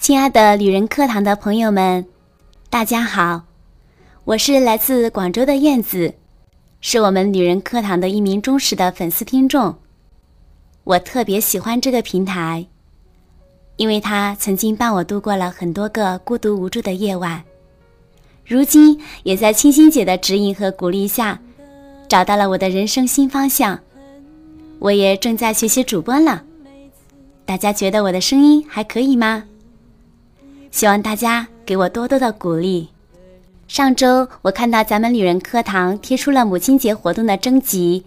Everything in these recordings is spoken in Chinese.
亲爱的旅人课堂的朋友们，大家好，我是来自广州的燕子，是我们旅人课堂的一名忠实的粉丝听众。我特别喜欢这个平台，因为它曾经伴我度过了很多个孤独无助的夜晚，如今也在清新姐的指引和鼓励下，找到了我的人生新方向。我也正在学习主播了，大家觉得我的声音还可以吗？希望大家给我多多的鼓励。上周我看到咱们女人课堂贴出了母亲节活动的征集，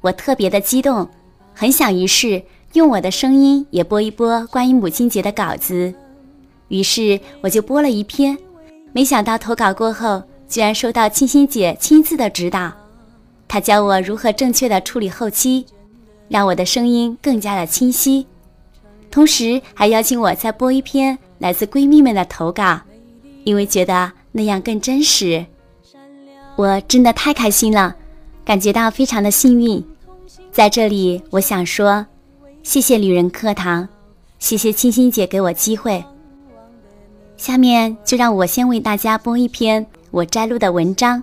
我特别的激动，很想于是用我的声音也播一播关于母亲节的稿子。于是我就播了一篇，没想到投稿过后，居然收到清新姐亲自的指导，她教我如何正确的处理后期，让我的声音更加的清晰，同时还邀请我再播一篇。来自闺蜜们的投稿，因为觉得那样更真实，我真的太开心了，感觉到非常的幸运。在这里，我想说，谢谢旅人课堂，谢谢清新姐给我机会。下面就让我先为大家播一篇我摘录的文章。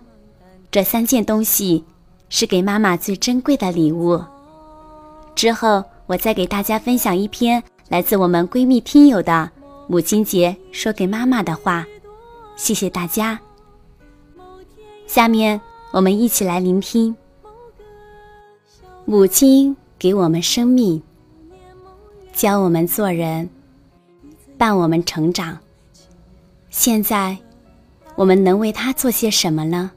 这三件东西是给妈妈最珍贵的礼物。之后，我再给大家分享一篇来自我们闺蜜听友的。母亲节说给妈妈的话，谢谢大家。下面我们一起来聆听。母亲给我们生命，教我们做人，伴我们成长。现在，我们能为她做些什么呢？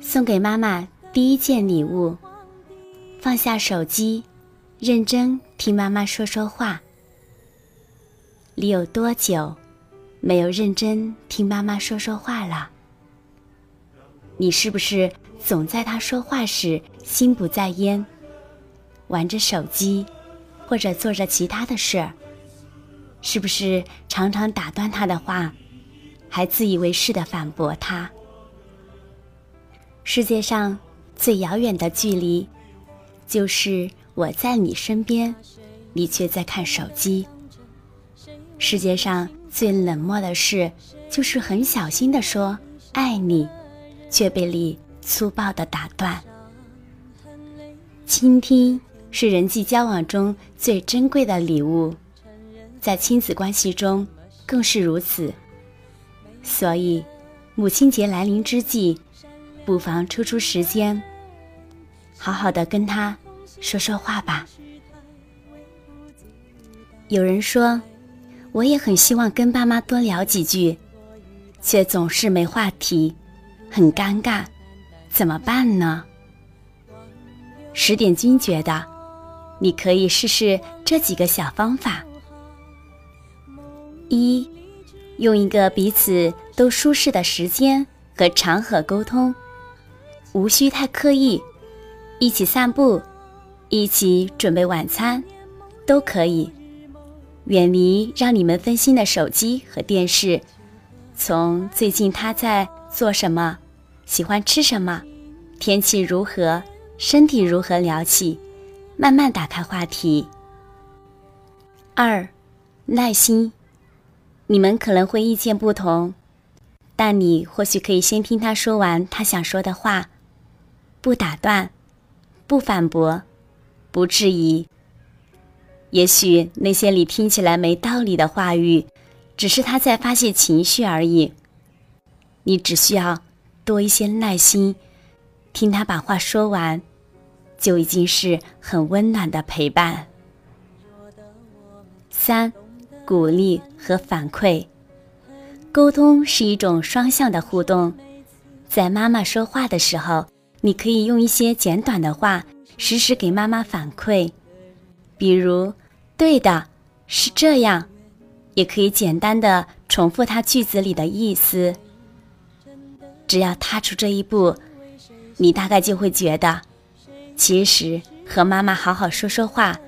送给妈妈第一件礼物：放下手机，认真听妈妈说说话。你有多久没有认真听妈妈说说话了？你是不是总在她说话时心不在焉，玩着手机，或者做着其他的事儿？是不是常常打断她的话，还自以为是的反驳她？世界上最遥远的距离，就是我在你身边，你却在看手机。世界上最冷漠的事，就是很小心的说爱你，却被你粗暴的打断。倾听是人际交往中最珍贵的礼物，在亲子关系中更是如此。所以，母亲节来临之际，不妨抽出时间，好好的跟他说说话吧。有人说。我也很希望跟爸妈多聊几句，却总是没话题，很尴尬，怎么办呢？十点君觉得，你可以试试这几个小方法：一，用一个彼此都舒适的时间和场合沟通，无需太刻意，一起散步，一起准备晚餐，都可以。远离让你们分心的手机和电视，从最近他在做什么，喜欢吃什么，天气如何，身体如何聊起，慢慢打开话题。二，耐心，你们可能会意见不同，但你或许可以先听他说完他想说的话，不打断，不反驳，不质疑。也许那些你听起来没道理的话语，只是他在发泄情绪而已。你只需要多一些耐心，听他把话说完，就已经是很温暖的陪伴。三，鼓励和反馈，沟通是一种双向的互动。在妈妈说话的时候，你可以用一些简短的话，实时给妈妈反馈，比如。对的，是这样，也可以简单的重复他句子里的意思。只要踏出这一步，你大概就会觉得，其实和妈妈好好说说话，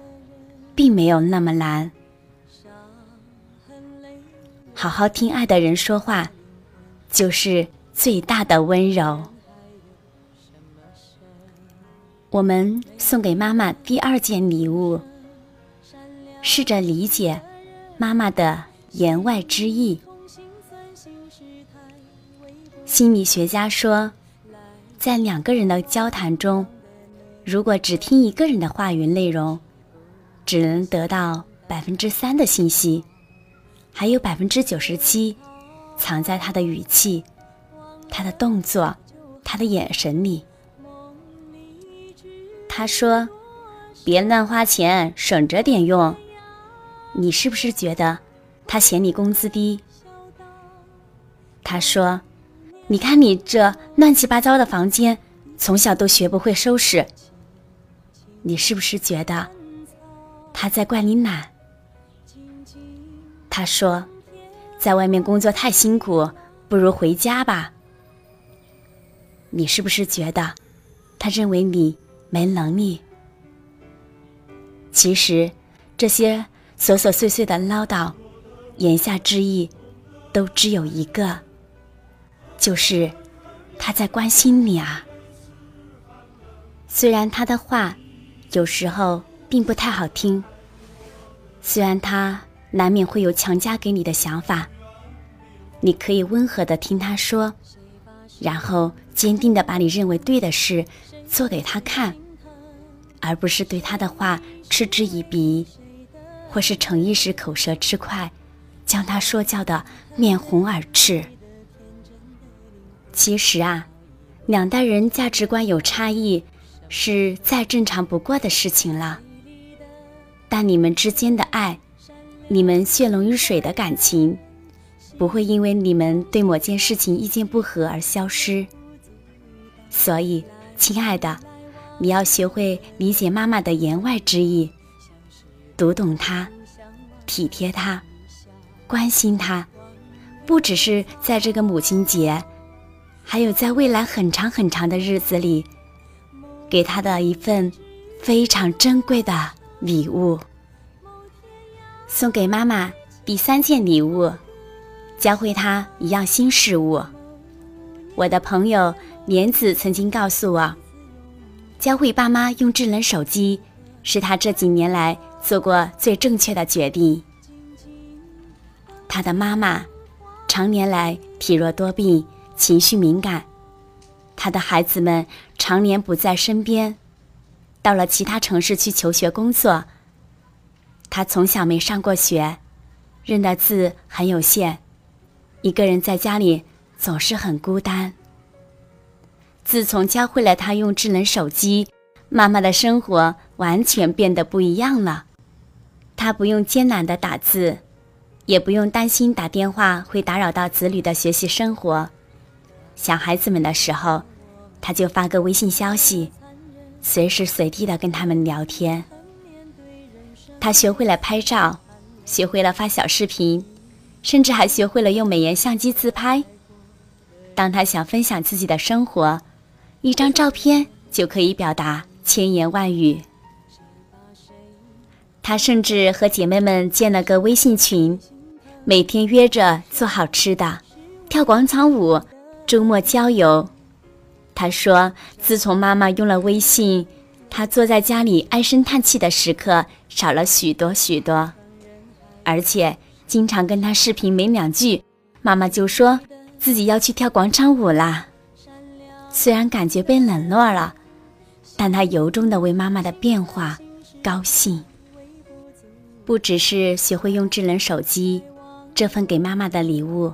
并没有那么难。好好听爱的人说话，就是最大的温柔。我们送给妈妈第二件礼物。试着理解妈妈的言外之意。心理学家说，在两个人的交谈中，如果只听一个人的话语内容，只能得到百分之三的信息，还有百分之九十七藏在他的语气、他的动作、他的眼神里。他说：“别乱花钱，省着点用。”你是不是觉得他嫌你工资低？他说。你看，你这乱七八糟的房间，从小都学不会收拾。你是不是觉得他在怪你懒？他说，在外面工作太辛苦，不如回家吧。你是不是觉得他认为你没能力？其实，这些琐琐碎碎的唠叨，言下之意，都只有一个。就是他在关心你啊。虽然他的话有时候并不太好听，虽然他难免会有强加给你的想法，你可以温和的听他说，然后坚定的把你认为对的事做给他看，而不是对他的话嗤之以鼻，或是逞一时口舌之快，将他说教的面红耳赤。其实啊，两代人价值观有差异，是再正常不过的事情了。但你们之间的爱，你们血浓于水的感情，不会因为你们对某件事情意见不合而消失。所以，亲爱的，你要学会理解妈妈的言外之意，读懂她，体贴她，关心她，不只是在这个母亲节。还有在未来很长很长的日子里，给他的一份非常珍贵的礼物。送给妈妈第三件礼物，教会她一样新事物。我的朋友莲子曾经告诉我，教会爸妈用智能手机，是他这几年来做过最正确的决定。他的妈妈常年来体弱多病。情绪敏感，他的孩子们常年不在身边，到了其他城市去求学工作。他从小没上过学，认的字很有限，一个人在家里总是很孤单。自从教会了他用智能手机，妈妈的生活完全变得不一样了。他不用艰难的打字，也不用担心打电话会打扰到子女的学习生活。想孩子们的时候，他就发个微信消息，随时随地的跟他们聊天。他学会了拍照，学会了发小视频，甚至还学会了用美颜相机自拍。当他想分享自己的生活，一张照片就可以表达千言万语。她甚至和姐妹们建了个微信群，每天约着做好吃的，跳广场舞。周末郊游，她说：“自从妈妈用了微信，她坐在家里唉声叹气的时刻少了许多许多，而且经常跟她视频没两句，妈妈就说自己要去跳广场舞啦。虽然感觉被冷落了，但她由衷的为妈妈的变化高兴。不只是学会用智能手机，这份给妈妈的礼物。”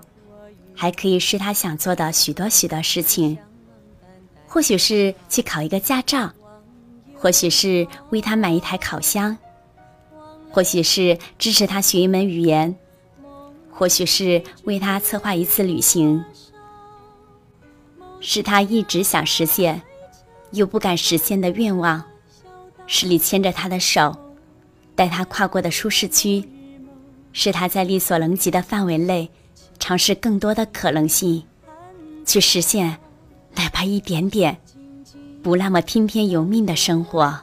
还可以是他想做的许多许多事情，或许是去考一个驾照，或许是为他买一台烤箱，或许是支持他学一门语言，或许是为他策划一次旅行，是他一直想实现又不敢实现的愿望，是你牵着他的手，带他跨过的舒适区，是他在力所能及的范围内。尝试更多的可能性，去实现哪怕一点点不那么听天由命的生活。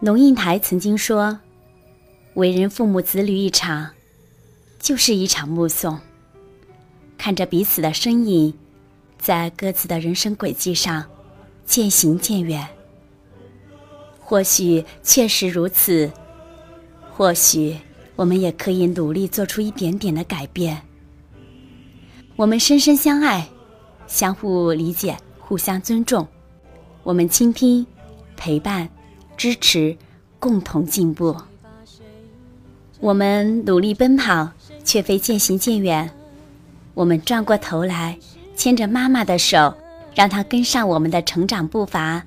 龙应台曾经说：“为人父母子女一场，就是一场目送，看着彼此的身影，在各自的人生轨迹上渐行渐远。或许确实如此，或许我们也可以努力做出一点点的改变。我们深深相爱，相互理解，互相尊重。我们倾听、陪伴、支持，共同进步。我们努力奔跑，却非渐行渐远。我们转过头来，牵着妈妈的手，让她跟上我们的成长步伐，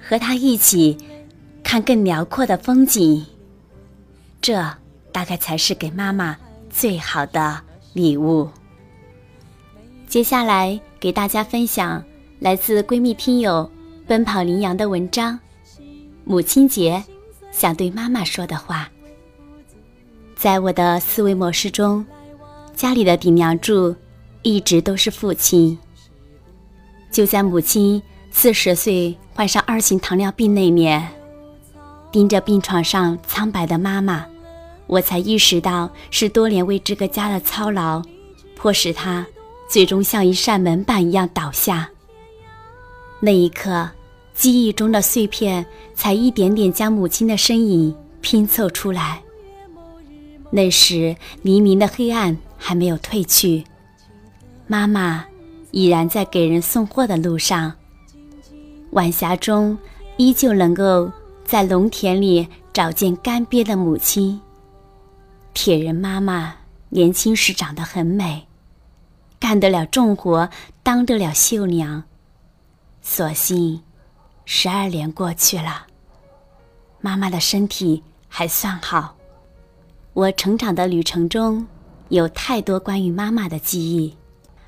和她一起看更辽阔的风景。这大概才是给妈妈最好的礼物。接下来给大家分享来自闺蜜听友奔跑羚羊的文章：母亲节想对妈妈说的话。在我的思维模式中，家里的顶梁柱一直都是父亲。就在母亲四十岁患上二型糖尿病那年，盯着病床上苍白的妈妈，我才意识到是多年为这个家的操劳，迫使她最终像一扇门板一样倒下。那一刻，记忆中的碎片才一点点将母亲的身影拼凑出来。那时黎明的黑暗还没有褪去，妈妈已然在给人送货的路上。晚霞中，依旧能够在农田里找见干瘪的母亲。铁人妈妈年轻时长得很美，干得了重活，当得了绣娘。所幸，十二年过去了，妈妈的身体还算好。我成长的旅程中，有太多关于妈妈的记忆。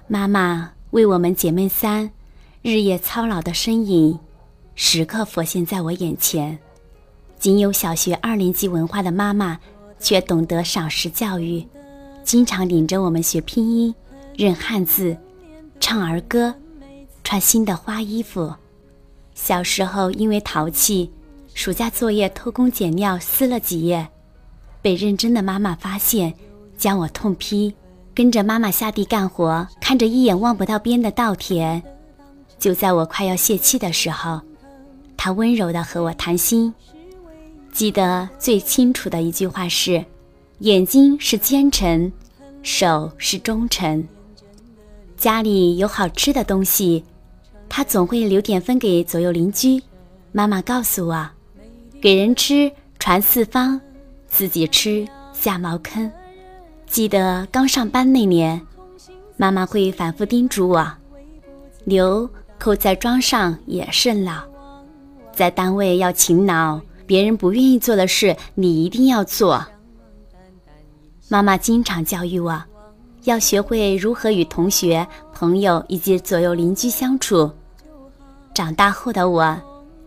妈妈为我们姐妹三日夜操劳的身影，时刻浮现在我眼前。仅有小学二年级文化的妈妈，却懂得赏识教育，经常领着我们学拼音、认汉字、唱儿歌、穿新的花衣服。小时候因为淘气，暑假作业偷工减料撕了几页。被认真的妈妈发现，将我痛批，跟着妈妈下地干活，看着一眼望不到边的稻田。就在我快要泄气的时候，她温柔地和我谈心。记得最清楚的一句话是：“眼睛是奸臣，手是忠臣。”家里有好吃的东西，他总会留点分给左右邻居。妈妈告诉我：“给人吃，传四方。”自己吃下茅坑。记得刚上班那年，妈妈会反复叮嘱我：“牛扣在桩上也顺了，在单位要勤劳，别人不愿意做的事，你一定要做。”妈妈经常教育我，要学会如何与同学、朋友以及左右邻居相处。长大后的我，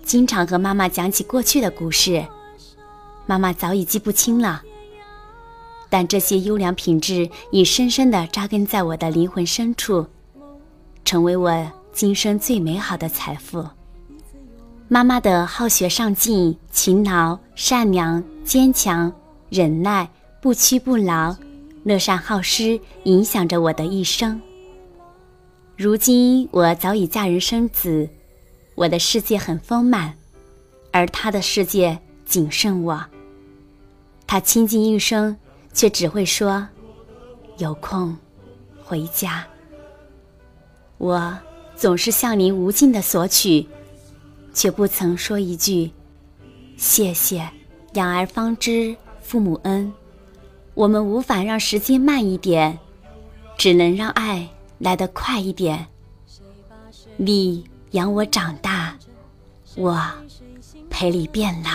经常和妈妈讲起过去的故事。妈妈早已记不清了，但这些优良品质已深深地扎根在我的灵魂深处，成为我今生最美好的财富。妈妈的好学上进、勤劳、善良、坚强、忍耐、不屈不挠、乐善好施，影响着我的一生。如今我早已嫁人生子，我的世界很丰满，而她的世界仅剩我。他倾尽一生，却只会说：“有空回家。”我总是向您无尽的索取，却不曾说一句“谢谢”。养儿方知父母恩，我们无法让时间慢一点，只能让爱来得快一点。你养我长大，我陪你变老。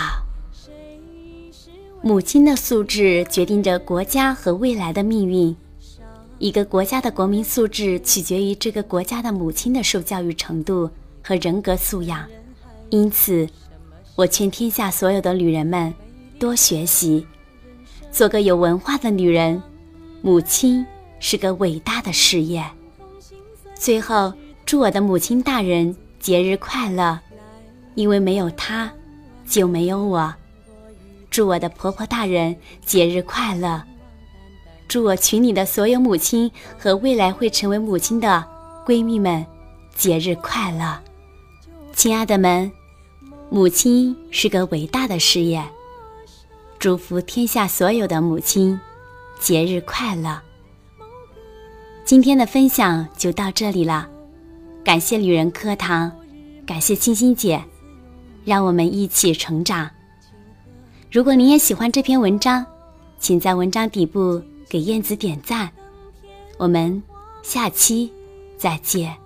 母亲的素质决定着国家和未来的命运。一个国家的国民素质取决于这个国家的母亲的受教育程度和人格素养。因此，我劝天下所有的女人们多学习，做个有文化的女人。母亲是个伟大的事业。最后，祝我的母亲大人节日快乐，因为没有她，就没有我。祝我的婆婆大人节日快乐！祝我群里的所有母亲和未来会成为母亲的闺蜜们节日快乐！亲爱的们，母亲是个伟大的事业。祝福天下所有的母亲节日快乐。今天的分享就到这里了，感谢旅人课堂，感谢清新姐，让我们一起成长。如果您也喜欢这篇文章，请在文章底部给燕子点赞。我们下期再见。